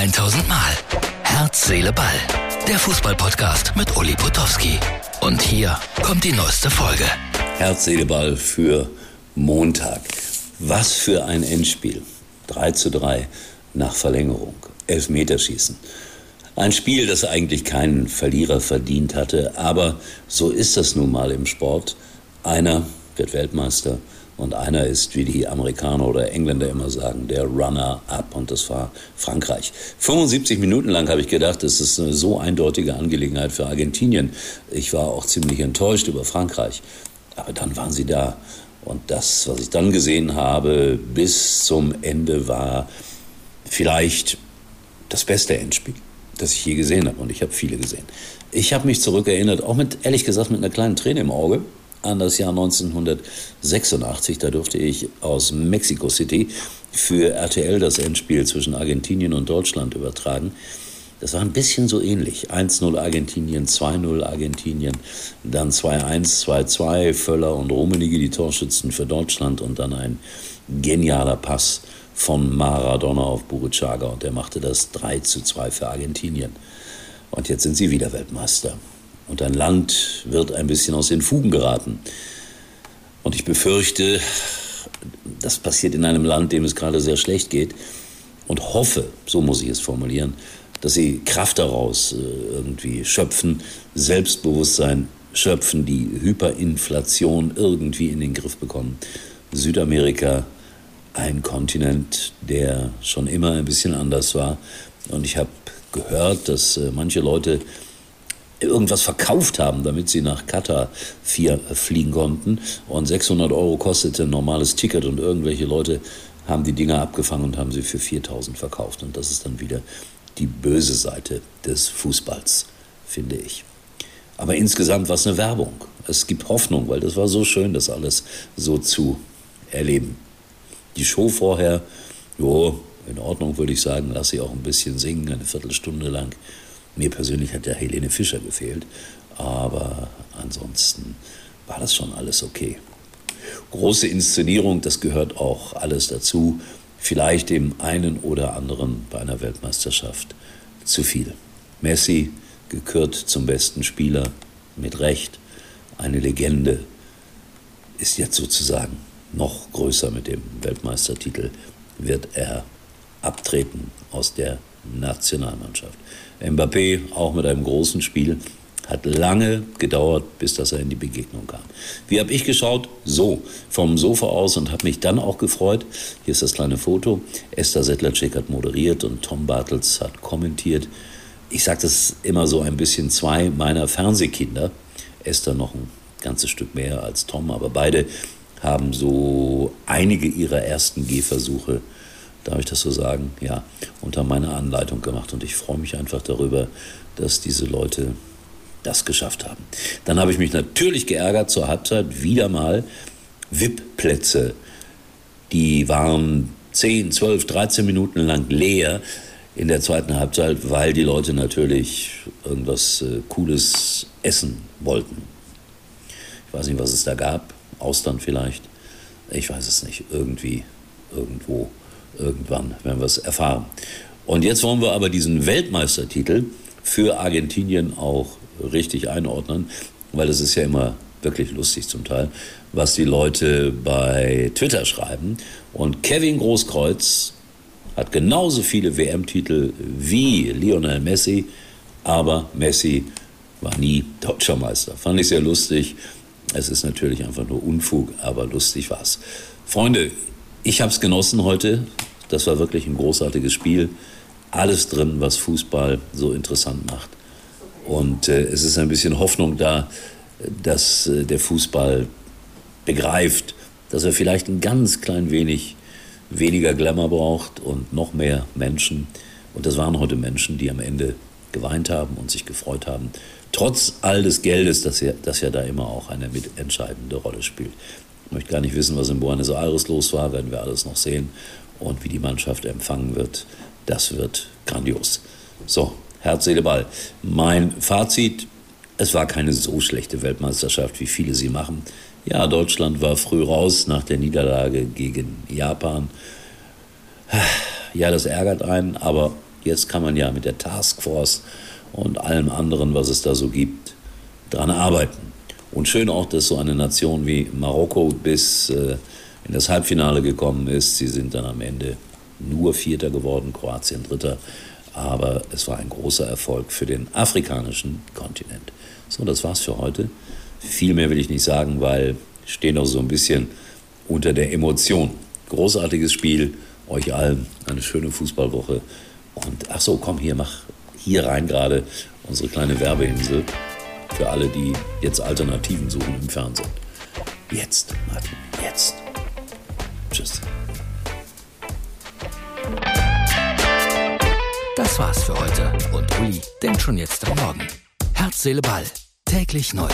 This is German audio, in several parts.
1000 Mal. Herz, Seele, Ball. Der Fußballpodcast mit Uli Potowski. Und hier kommt die neueste Folge. Herz, Seele, Ball für Montag. Was für ein Endspiel. 3 zu 3 nach Verlängerung. Elfmeterschießen. Ein Spiel, das eigentlich keinen Verlierer verdient hatte, aber so ist das nun mal im Sport. Einer wird Weltmeister und einer ist, wie die Amerikaner oder Engländer immer sagen, der Runner-up und das war Frankreich. 75 Minuten lang habe ich gedacht, das ist eine so eindeutige Angelegenheit für Argentinien. Ich war auch ziemlich enttäuscht über Frankreich. Aber dann waren sie da. Und das, was ich dann gesehen habe, bis zum Ende war vielleicht das beste Endspiel das ich je gesehen habe. Und ich habe viele gesehen. Ich habe mich zurückerinnert, auch mit, ehrlich gesagt, mit einer kleinen Träne im Auge, an das Jahr 1986. Da durfte ich aus Mexico City für RTL das Endspiel zwischen Argentinien und Deutschland übertragen. Das war ein bisschen so ähnlich. 1-0 Argentinien, 2-0 Argentinien, dann 2-1, 2-2, Völler und Rummenigge die Torschützen für Deutschland und dann ein genialer Pass von Maradona auf Burruchaga und der machte das 3 zu 2 für Argentinien. Und jetzt sind sie wieder Weltmeister. Und ein Land wird ein bisschen aus den Fugen geraten. Und ich befürchte, das passiert in einem Land, dem es gerade sehr schlecht geht. Und hoffe, so muss ich es formulieren, dass sie Kraft daraus äh, irgendwie schöpfen, Selbstbewusstsein schöpfen, die Hyperinflation irgendwie in den Griff bekommen. Südamerika ein Kontinent, der schon immer ein bisschen anders war. Und ich habe gehört, dass äh, manche Leute irgendwas verkauft haben, damit sie nach Katar vier, äh, fliegen konnten. Und 600 Euro kostete ein normales Ticket und irgendwelche Leute haben die Dinger abgefangen und haben sie für 4000 verkauft. Und das ist dann wieder die böse Seite des Fußballs, finde ich. Aber insgesamt war es eine Werbung. Es gibt Hoffnung, weil das war so schön, das alles so zu erleben die Show vorher, jo, in Ordnung würde ich sagen, lass sie auch ein bisschen singen, eine Viertelstunde lang. Mir persönlich hat ja Helene Fischer gefehlt, aber ansonsten war das schon alles okay. Große Inszenierung, das gehört auch alles dazu. Vielleicht dem einen oder anderen bei einer Weltmeisterschaft zu viel. Messi gekürt zum besten Spieler, mit Recht, eine Legende, ist jetzt sozusagen noch größer mit dem Weltmeistertitel wird er abtreten aus der Nationalmannschaft. Mbappé auch mit einem großen Spiel hat lange gedauert, bis dass er in die Begegnung kam. Wie habe ich geschaut? So, vom Sofa aus und habe mich dann auch gefreut. Hier ist das kleine Foto. Esther Settlerczyk hat moderiert und Tom Bartels hat kommentiert. Ich sage das immer so ein bisschen zwei meiner Fernsehkinder. Esther noch ein ganzes Stück mehr als Tom, aber beide haben so einige ihrer ersten Gehversuche, darf ich das so sagen, ja, unter meiner Anleitung gemacht. Und ich freue mich einfach darüber, dass diese Leute das geschafft haben. Dann habe ich mich natürlich geärgert zur Halbzeit wieder mal VIP-Plätze. Die waren 10, 12, 13 Minuten lang leer in der zweiten Halbzeit, weil die Leute natürlich irgendwas äh, Cooles essen wollten. Ich weiß nicht, was es da gab. Austern vielleicht. Ich weiß es nicht. Irgendwie, irgendwo, irgendwann werden wir es erfahren. Und jetzt wollen wir aber diesen Weltmeistertitel für Argentinien auch richtig einordnen, weil es ist ja immer wirklich lustig zum Teil, was die Leute bei Twitter schreiben. Und Kevin Großkreuz hat genauso viele WM-Titel wie Lionel Messi, aber Messi war nie deutscher Meister. Fand ich sehr lustig. Es ist natürlich einfach nur Unfug, aber lustig war's. Freunde, ich habe es genossen heute. Das war wirklich ein großartiges Spiel. Alles drin, was Fußball so interessant macht. Und äh, es ist ein bisschen Hoffnung da, dass äh, der Fußball begreift, dass er vielleicht ein ganz klein wenig weniger Glamour braucht und noch mehr Menschen. Und das waren heute Menschen, die am Ende geweint haben und sich gefreut haben trotz all des Geldes, das ja, das ja da immer auch eine mitentscheidende Rolle spielt. Ich möchte gar nicht wissen, was in Buenos Aires los war, werden wir alles noch sehen. Und wie die Mannschaft empfangen wird, das wird grandios. So, Herz, Seele, Ball. Mein Fazit, es war keine so schlechte Weltmeisterschaft, wie viele sie machen. Ja, Deutschland war früh raus nach der Niederlage gegen Japan. Ja, das ärgert einen, aber Jetzt kann man ja mit der Taskforce und allem anderen, was es da so gibt, dran arbeiten. Und schön auch, dass so eine Nation wie Marokko bis äh, in das Halbfinale gekommen ist. Sie sind dann am Ende nur Vierter geworden, Kroatien Dritter. Aber es war ein großer Erfolg für den afrikanischen Kontinent. So, das war's für heute. Viel mehr will ich nicht sagen, weil ich stehe noch so ein bisschen unter der Emotion. Großartiges Spiel, euch allen eine schöne Fußballwoche. Und ach so, komm hier, mach hier rein gerade unsere kleine Werbeinsel für alle, die jetzt Alternativen suchen im Fernsehen. Jetzt, Martin, jetzt. War's für heute und Uli denkt schon jetzt am Morgen. Herz, Seele, Ball. Täglich neu.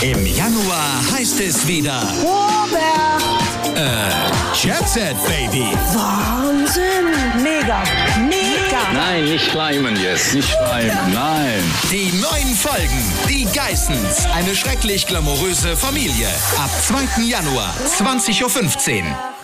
Im Januar heißt es wieder Robert! Äh, Jet Set, Baby. Wahnsinn! Mega! Mega! Nein, nicht schleimen jetzt, nicht schleimen, nein. Die neuen Folgen, die Geissens, eine schrecklich glamouröse Familie. Ab 2. Januar, 20.15 Uhr.